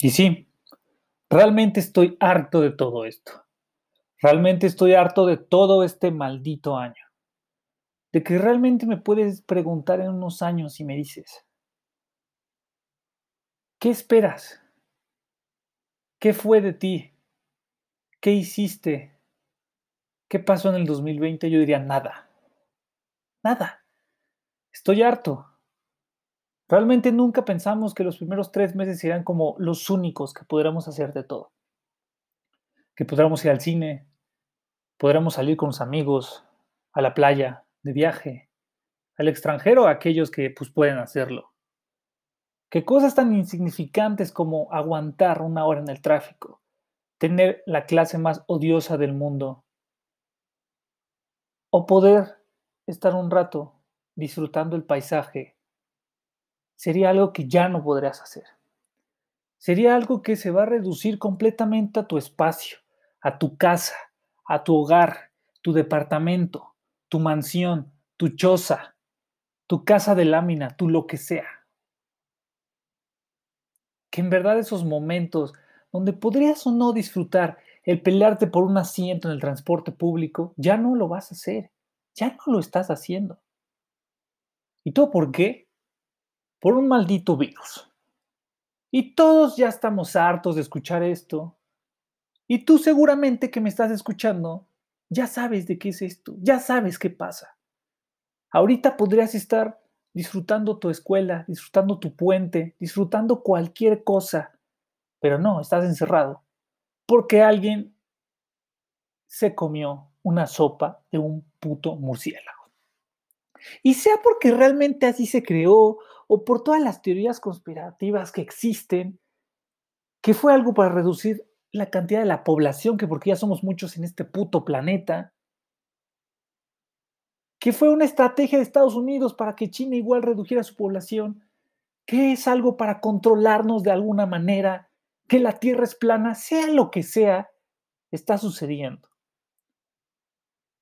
Y sí, realmente estoy harto de todo esto. Realmente estoy harto de todo este maldito año. De que realmente me puedes preguntar en unos años y me dices, ¿qué esperas? ¿Qué fue de ti? ¿Qué hiciste? ¿Qué pasó en el 2020? Yo diría nada. Nada. Estoy harto. Realmente nunca pensamos que los primeros tres meses serían como los únicos que podríamos hacer de todo. Que podríamos ir al cine, podríamos salir con los amigos, a la playa, de viaje, al extranjero, a aquellos que pues, pueden hacerlo. Que cosas tan insignificantes como aguantar una hora en el tráfico, tener la clase más odiosa del mundo, o poder estar un rato disfrutando el paisaje sería algo que ya no podrías hacer. Sería algo que se va a reducir completamente a tu espacio, a tu casa, a tu hogar, tu departamento, tu mansión, tu choza, tu casa de lámina, tu lo que sea. Que en verdad esos momentos donde podrías o no disfrutar el pelearte por un asiento en el transporte público, ya no lo vas a hacer, ya no lo estás haciendo. ¿Y todo por qué? Por un maldito virus. Y todos ya estamos hartos de escuchar esto. Y tú seguramente que me estás escuchando, ya sabes de qué es esto, ya sabes qué pasa. Ahorita podrías estar disfrutando tu escuela, disfrutando tu puente, disfrutando cualquier cosa, pero no, estás encerrado porque alguien se comió una sopa de un puto murciélago. Y sea porque realmente así se creó o por todas las teorías conspirativas que existen, que fue algo para reducir la cantidad de la población, que porque ya somos muchos en este puto planeta, que fue una estrategia de Estados Unidos para que China igual redujera su población, que es algo para controlarnos de alguna manera, que la Tierra es plana, sea lo que sea, está sucediendo.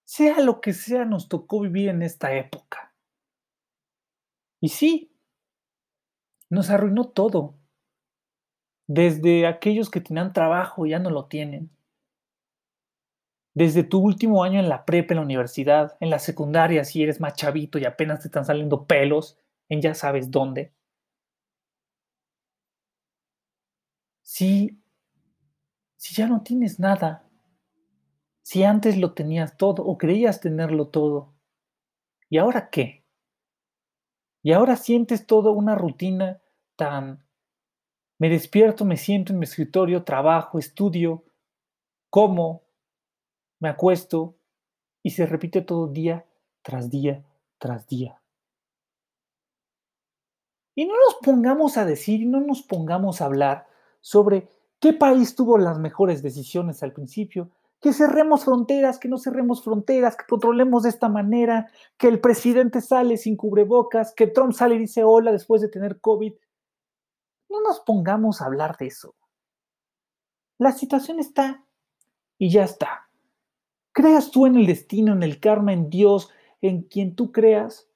Sea lo que sea, nos tocó vivir en esta época. Y sí, nos arruinó todo. Desde aquellos que tenían trabajo ya no lo tienen. Desde tu último año en la prepa, en la universidad, en la secundaria, si eres más chavito y apenas te están saliendo pelos en ya sabes dónde. Si, si ya no tienes nada, si antes lo tenías todo o creías tenerlo todo, ¿y ahora qué? Y ahora sientes toda una rutina tan... Me despierto, me siento en mi escritorio, trabajo, estudio, como, me acuesto y se repite todo día tras día tras día. Y no nos pongamos a decir, no nos pongamos a hablar sobre qué país tuvo las mejores decisiones al principio, que cerremos fronteras, que no cerremos fronteras, que controlemos de esta manera, que el presidente sale sin cubrebocas, que Trump sale y dice hola después de tener COVID. No nos pongamos a hablar de eso. La situación está y ya está. Creas tú en el destino, en el karma, en Dios, en quien tú creas,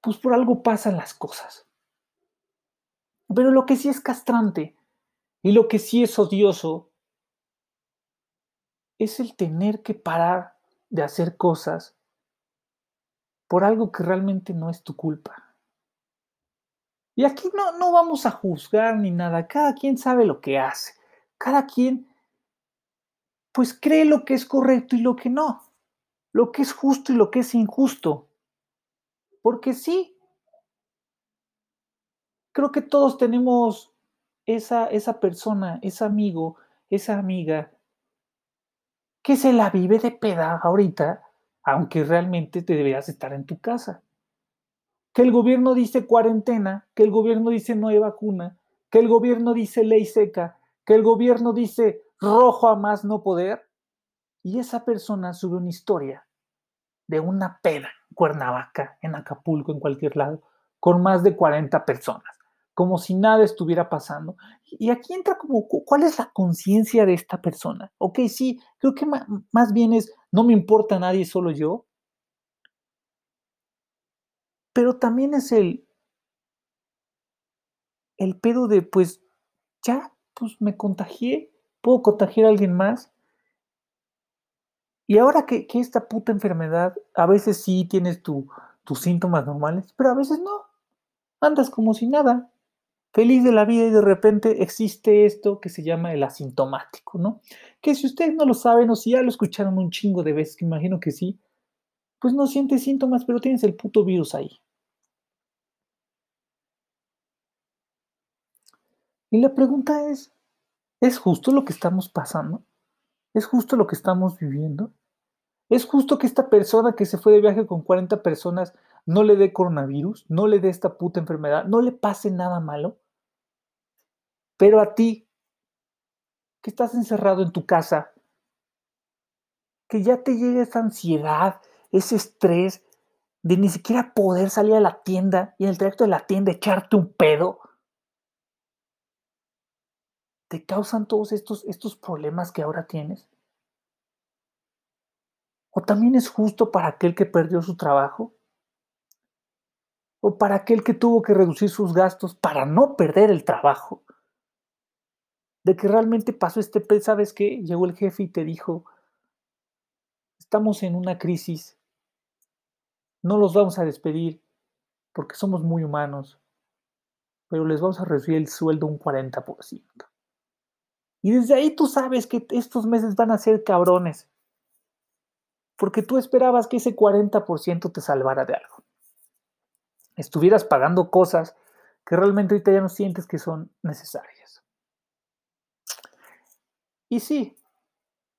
pues por algo pasan las cosas. Pero lo que sí es castrante y lo que sí es odioso es el tener que parar de hacer cosas por algo que realmente no es tu culpa. Y aquí no, no vamos a juzgar ni nada, cada quien sabe lo que hace, cada quien pues cree lo que es correcto y lo que no, lo que es justo y lo que es injusto. Porque sí, creo que todos tenemos esa, esa persona, ese amigo, esa amiga que se la vive de peda ahorita, aunque realmente te deberías estar en tu casa. Que el gobierno dice cuarentena, que el gobierno dice no hay vacuna, que el gobierno dice ley seca, que el gobierno dice rojo a más no poder, y esa persona sube una historia de una peda en Cuernavaca, en Acapulco, en cualquier lado, con más de 40 personas como si nada estuviera pasando. Y aquí entra como, ¿cuál es la conciencia de esta persona? Ok, sí, creo que más bien es, no me importa nadie, solo yo. Pero también es el, el pedo de, pues, ya, pues me contagié, puedo contagiar a alguien más. Y ahora que, esta puta enfermedad, a veces sí tienes tus síntomas normales, pero a veces no. Andas como si nada, feliz de la vida y de repente existe esto que se llama el asintomático, ¿no? Que si ustedes no lo saben o si ya lo escucharon un chingo de veces, que imagino que sí, pues no sientes síntomas, pero tienes el puto virus ahí. Y la pregunta es, ¿es justo lo que estamos pasando? ¿Es justo lo que estamos viviendo? ¿Es justo que esta persona que se fue de viaje con 40 personas no le dé coronavirus, no le dé esta puta enfermedad, no le pase nada malo? Pero a ti, que estás encerrado en tu casa, que ya te llega esa ansiedad, ese estrés de ni siquiera poder salir a la tienda y en el trayecto de la tienda echarte un pedo, te causan todos estos, estos problemas que ahora tienes? ¿O también es justo para aquel que perdió su trabajo? ¿O para aquel que tuvo que reducir sus gastos para no perder el trabajo? De que realmente pasó este ¿sabes qué? Llegó el jefe y te dijo, estamos en una crisis, no los vamos a despedir porque somos muy humanos, pero les vamos a reducir el sueldo un 40%. Y desde ahí tú sabes que estos meses van a ser cabrones. Porque tú esperabas que ese 40% te salvara de algo. Estuvieras pagando cosas que realmente ahorita ya no sientes que son necesarias. Y sí,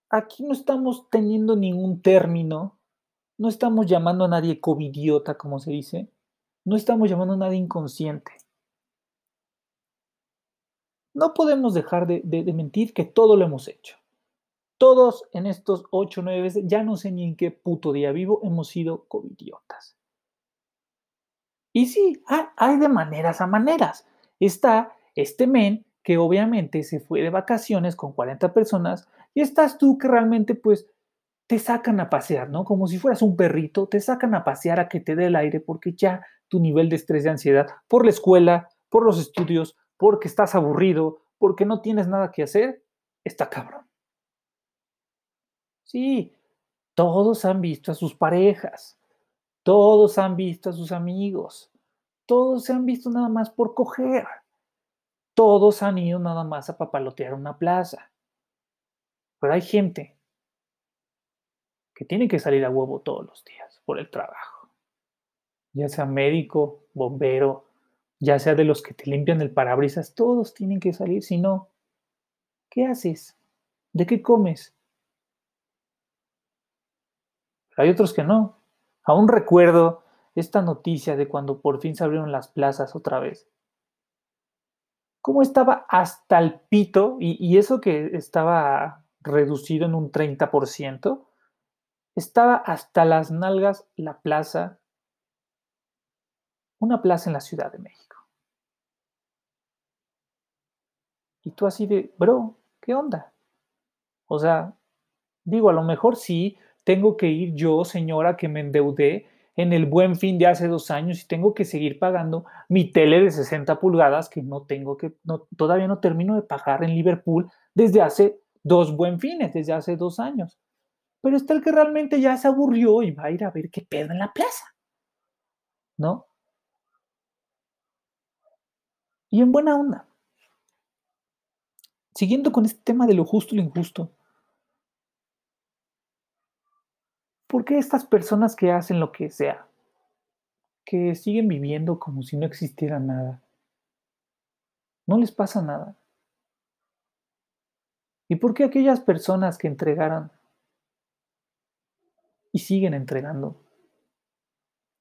aquí no estamos teniendo ningún término, no estamos llamando a nadie covidiota, como se dice, no estamos llamando a nadie inconsciente. No podemos dejar de, mentir que todo lo hemos hecho. Todos en estos ocho o nueve veces, ya no sé ni en qué puto día vivo, hemos sido covidiotas. Y sí, hay de maneras a maneras. Está este men que obviamente se fue de vacaciones con 40 personas y estás tú que realmente pues te sacan a pasear, ¿no? Como si fueras un perrito, te sacan a pasear a que te dé el aire porque ya tu nivel de estrés y ansiedad por la escuela, por los estudios, porque estás aburrido, porque no tienes nada que hacer, está cabrón. Sí, todos han visto a sus parejas, todos han visto a sus amigos, todos se han visto nada más por coger, todos han ido nada más a papalotear una plaza. Pero hay gente que tiene que salir a huevo todos los días por el trabajo, ya sea médico, bombero, ya sea de los que te limpian el parabrisas, todos tienen que salir, si no, ¿qué haces? ¿De qué comes? Hay otros que no. Aún recuerdo esta noticia de cuando por fin se abrieron las plazas otra vez. ¿Cómo estaba hasta el pito? Y, eso que estaba reducido en un 30%, estaba hasta las nalgas la plaza, una plaza en la Ciudad de México. Y tú así de, bro, ¿qué onda? O sea, digo, a lo mejor sí, tengo que ir yo, señora, que me endeudé en el buen fin de hace dos años y tengo que seguir pagando mi tele de 60 pulgadas que no tengo que, no, todavía no termino de pagar en Liverpool desde hace dos buen fines, desde hace dos años. Pero está el que realmente ya se aburrió y va a ir a ver qué pedo en la plaza. ¿No? Y en buena onda siguiendo con este tema de lo justo y lo injusto, ¿por qué estas personas que hacen lo que sea, que siguen viviendo como si no existiera nada, no les pasa nada? ¿Y por qué aquellas personas que entregaron y siguen entregando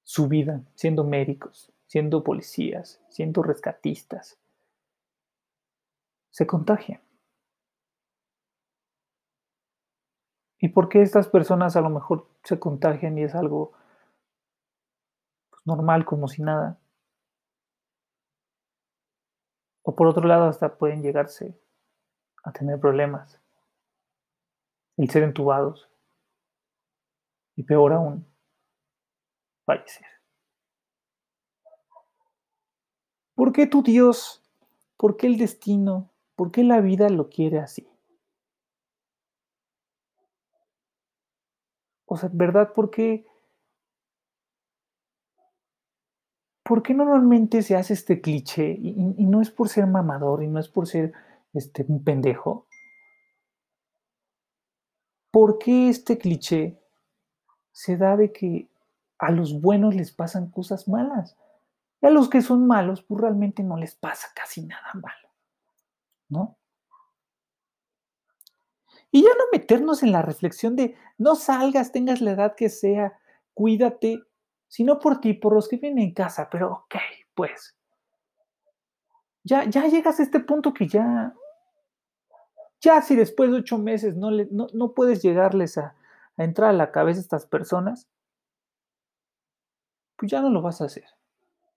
su vida, siendo médicos, siendo policías, siendo rescatistas, se contagian? ¿Y por qué estas personas a lo mejor se contagian y es algo pues, normal, como si nada? O por otro lado, hasta pueden llegarse a tener problemas, el ser entubados y peor aún, fallecer. ¿Por qué tu Dios? ¿Por qué el destino? ¿Por qué la vida lo quiere así? O sea, ¿verdad? ¿Por qué? ¿Por qué normalmente se hace este cliché? Y, no es por ser mamador y no es por ser este, un pendejo. ¿Por qué este cliché se da de que a los buenos les pasan cosas malas? Y a los que son malos, pues realmente no les pasa casi nada malo, ¿no? Y ya no meternos en la reflexión de no salgas, tengas la edad que sea, cuídate, sino por ti, por los que vienen en casa, pero ok, pues, ya, ya llegas a este punto que ya, ya si después de ocho meses no, le, no, no puedes llegarles a, a entrar a la cabeza a estas personas, pues ya no lo vas a hacer.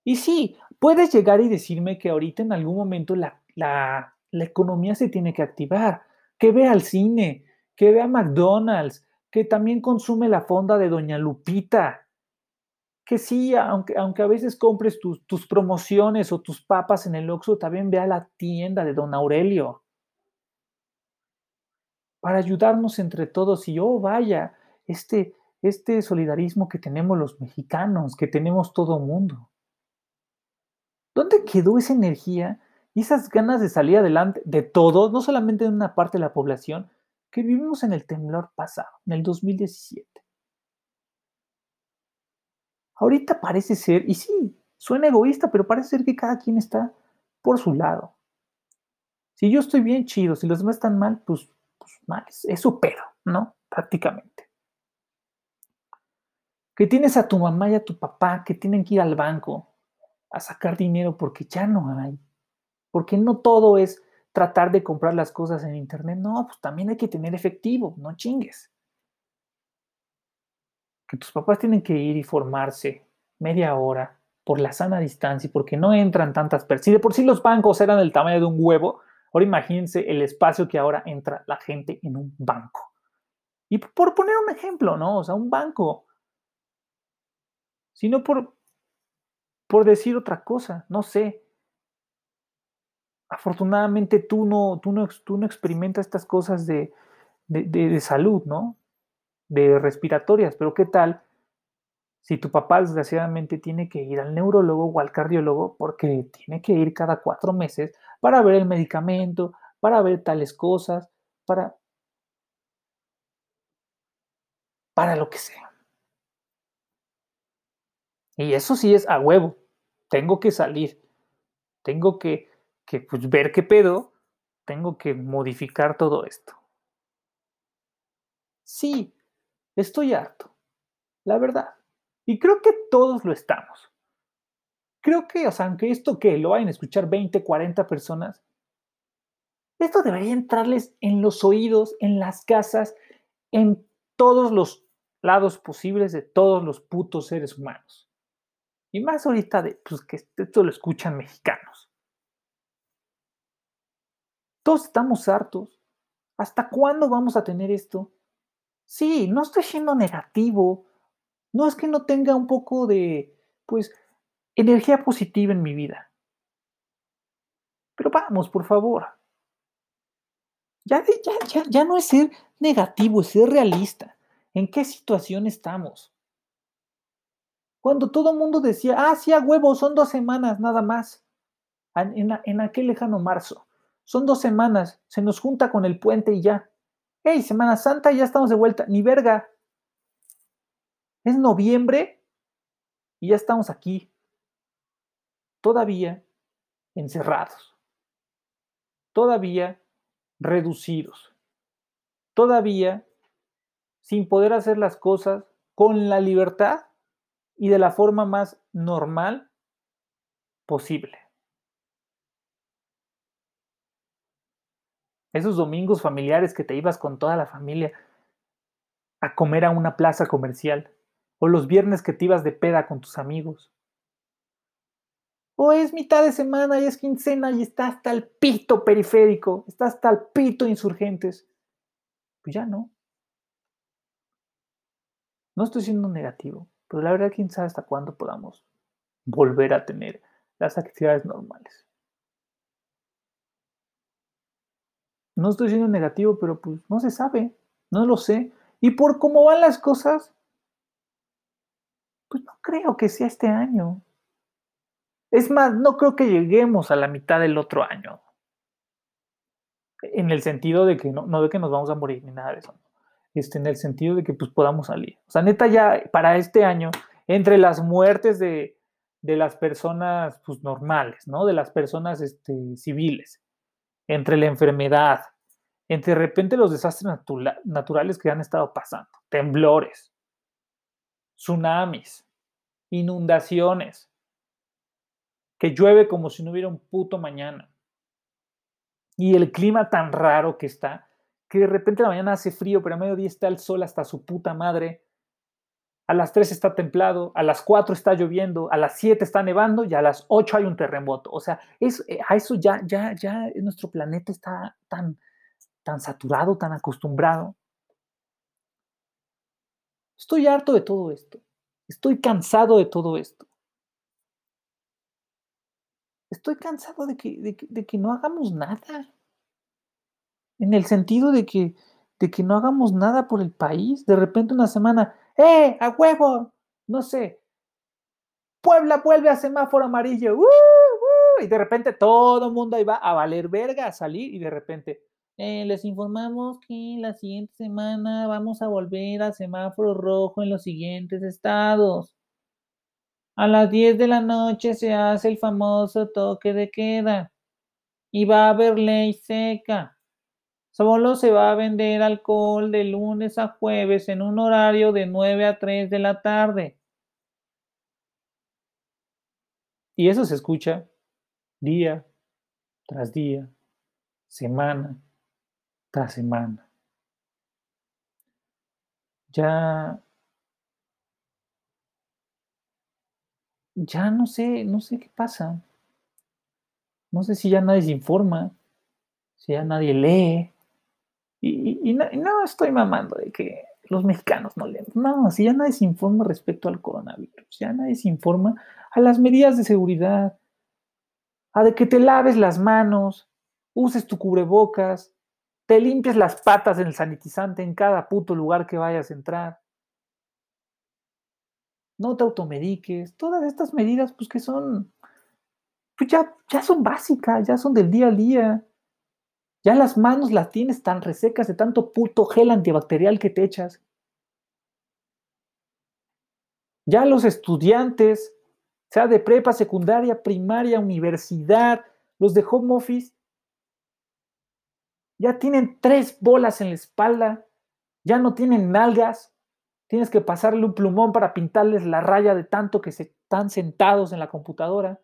Y sí, puedes llegar y decirme que ahorita en algún momento la, la, la economía se tiene que activar, que vea al cine, que vea McDonald's, que también consume la fonda de Doña Lupita, que sí, aunque, aunque a veces compres tus, tus promociones o tus papas en el Oxxo, también vea la tienda de Don Aurelio, para ayudarnos entre todos y, oh, vaya, este, este solidarismo que tenemos los mexicanos, que tenemos todo mundo. ¿Dónde quedó esa energía y esas ganas de salir adelante de todos, no solamente de una parte de la población, que vivimos en el temblor pasado, en el 2017? Ahorita parece ser, y sí, suena egoísta, pero parece ser que cada quien está por su lado. Si yo estoy bien chido, si los demás están mal, pues, pues mal, es, su pedo, ¿no? Prácticamente. Que tienes a tu mamá y a tu papá que tienen que ir al banco a sacar dinero porque ya no hay. Porque no todo es tratar de comprar las cosas en internet. No, pues también hay que tener efectivo, no chingues. Que tus papás tienen que ir y formarse media hora por la sana distancia y porque no entran tantas personas. De por sí los bancos eran del tamaño de un huevo, ahora imagínense el espacio que ahora entra la gente en un banco. Y por poner un ejemplo, ¿no? O sea, un banco. Sino por, por decir otra cosa, no sé. Afortunadamente tú no, tú no, tú no experimentas estas cosas de, de, de, salud, ¿no? De respiratorias, pero ¿qué tal si tu papá desgraciadamente tiene que ir al neurólogo o al cardiólogo porque tiene que ir cada cuatro meses para ver el medicamento, para ver tales cosas, para, para lo que sea. Y eso sí es a huevo. Tengo que salir. Tengo que, que pues, ver qué pedo. Tengo que modificar todo esto. Sí, estoy harto. La verdad. Y creo que todos lo estamos. Creo que, o sea, aunque esto que lo vayan a escuchar 20, 40 personas, esto debería entrarles en los oídos, en las casas, en todos los lados posibles de todos los putos seres humanos. Y más ahorita de pues, que esto lo escuchan mexicanos. Todos estamos hartos. ¿Hasta cuándo vamos a tener esto? Sí, no estoy siendo negativo. No es que no tenga un poco de, pues, energía positiva en mi vida. Pero vamos, por favor. Ya, ya, ya, ya no es ser negativo, es ser realista. ¿En qué situación estamos? Cuando todo mundo decía, ah, sí, a huevo, son dos semanas nada más. En, en, aquel lejano marzo. Son dos semanas, se nos junta con el puente y ya. ¡Hey, Semana Santa, ya estamos de vuelta! Ni verga. Es noviembre y ya estamos aquí. Todavía encerrados. Todavía reducidos. Todavía sin poder hacer las cosas con la libertad y de la forma más normal posible. Esos domingos familiares que te ibas con toda la familia a comer a una plaza comercial, o los viernes que te ibas de peda con tus amigos. O es mitad de semana y es quincena y está hasta pito periférico, está hasta pito insurgentes. Pues ya no. No estoy siendo negativo, pero la verdad, quién sabe hasta cuándo podamos volver a tener las actividades normales. No estoy siendo negativo, pero pues no se sabe, no lo sé. Y por cómo van las cosas, pues no creo que sea este año. Es más, no creo que lleguemos a la mitad del otro año. En el sentido de que no, no de que nos vamos a morir ni nada de eso. Este, en el sentido de que pues podamos salir. O sea, neta ya para este año, entre las muertes de, de las personas pues, normales, ¿no? De las personas este, civiles, entre la enfermedad, entre de repente los desastres naturales que han estado pasando, temblores, tsunamis, inundaciones, que llueve como si no hubiera un puto mañana. Y el clima tan raro que está, que de repente la mañana hace frío, pero a mediodía está el sol hasta su puta madre. A las 3 está templado, a las 4 está lloviendo, a las 7 está nevando y a las 8 hay un terremoto. O sea, eh, a eso ya, ya, ya nuestro planeta está tan, tan saturado, tan acostumbrado. Estoy harto de todo esto. Estoy cansado de todo esto. Estoy cansado de que, de, que no hagamos nada. En el sentido de que, de que no hagamos nada por el país. De repente una semana, ¡eh, a huevo! No sé. Puebla vuelve a semáforo amarillo. ¡Uh, uh! Y de repente todo el mundo ahí va a valer verga, a salir y de repente, eh, les informamos que la siguiente semana vamos a volver a semáforo rojo en los siguientes estados. A las 10 de la noche se hace el famoso toque de queda y va a haber ley seca. Solo se va a vender alcohol de lunes a jueves en un horario de 9 a 3 de la tarde. Y eso se escucha día tras día, semana tras semana. Ya, ya no sé, no sé qué pasa. No sé si ya nadie se informa, si ya nadie lee. Y, no, estoy mamando de que los mexicanos no leen. No, si ya nadie se informa respecto al coronavirus, ya nadie se informa a las medidas de seguridad, a de que te laves las manos, uses tu cubrebocas, te limpies las patas en el sanitizante en cada puto lugar que vayas a entrar. No te automediques. Todas estas medidas, pues que son, pues ya, ya son básicas, ya son del día a día. Ya las manos las tienes tan resecas de tanto puto gel antibacterial que te echas. Ya los estudiantes, sea de prepa, secundaria, primaria, universidad, los de home office, ya tienen tres bolas en la espalda, ya no tienen nalgas, tienes que pasarle un plumón para pintarles la raya de tanto que se están sentados en la computadora,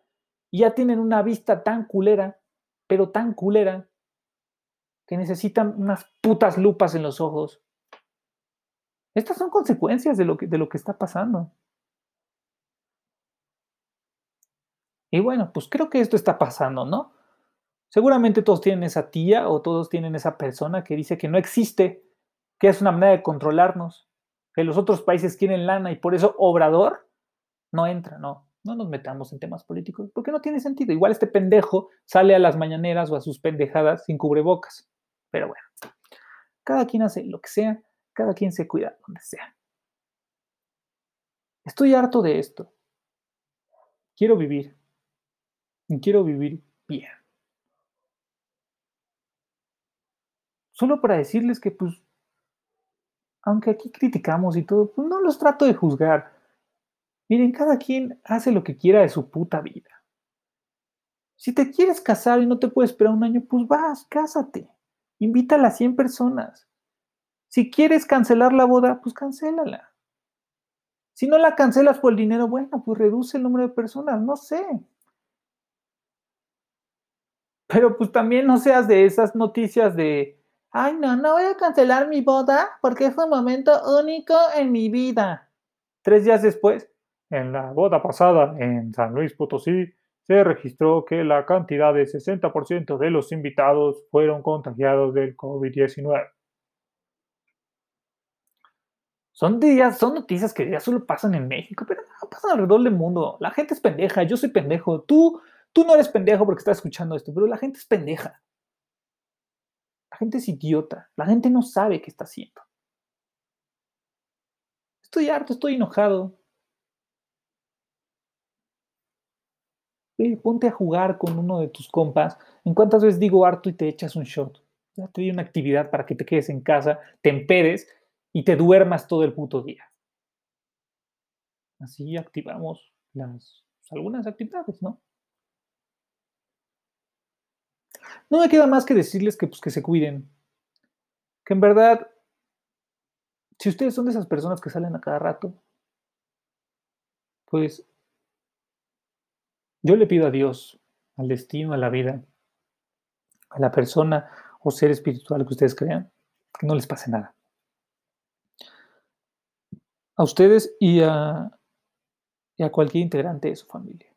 y ya tienen una vista tan culera, pero tan culera, que necesitan unas putas lupas en los ojos. Estas son consecuencias de lo que, de lo que está pasando. Y bueno, pues creo que esto está pasando, ¿no? Seguramente todos tienen esa tía o todos tienen esa persona que dice que no existe, que es una manera de controlarnos, que los otros países quieren lana y por eso Obrador no entra, no, no nos metamos en temas políticos, porque no tiene sentido. Igual este pendejo sale a las mañaneras o a sus pendejadas sin cubrebocas. Pero bueno, cada quien hace lo que sea, cada quien se cuida donde sea. Estoy harto de esto. Quiero vivir. Y quiero vivir bien. solo para decirles que, pues, aunque aquí criticamos y todo, pues no los trato de juzgar. Miren, cada quien hace lo que quiera de su puta vida. Si te quieres casar y no te puedes esperar un año, pues vas, cásate. Invítala a las 100 personas. Si quieres cancelar la boda, pues cancélala. Si no la cancelas por el dinero, bueno, pues reduce el número de personas, no sé. Pero pues también no seas de esas noticias de Ay, no, no voy a cancelar mi boda porque es un momento único en mi vida. Tres días después, en la boda pasada en San Luis Potosí, se registró que la cantidad de 60% de los invitados fueron contagiados del COVID-19. Son días, son noticias que ya solo pasan en México, pero pasan alrededor del mundo. La gente es pendeja, yo soy pendejo. Tú, tú no eres pendejo porque estás escuchando esto, pero la gente es pendeja La gente es idiota. La gente no sabe qué está haciendo. Estoy harto, estoy enojado. Ponte a jugar con uno de tus compas. ¿En cuántas veces digo harto y te echas un shot? Ya te di una actividad para que te quedes en casa, te empedes y te duermas todo el puto día. Así activamos las, algunas actividades, ¿no? No me queda más que decirles que, pues, que se cuiden. Que en verdad, si ustedes son de esas personas que salen a cada rato, pues yo le pido a Dios, al destino, a la vida, a la persona o ser espiritual que ustedes crean, que no les pase nada. A ustedes y a, a cualquier integrante de su familia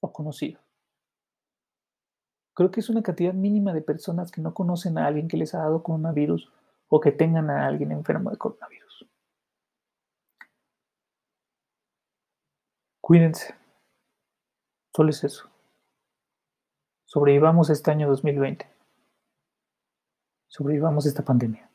o conocido. Creo que es una cantidad mínima de personas que no conocen a alguien que les ha dado coronavirus o que tengan a alguien enfermo de coronavirus. Cuídense. Solo es eso. Sobrevivamos este año 2020. Sobrevivamos esta pandemia.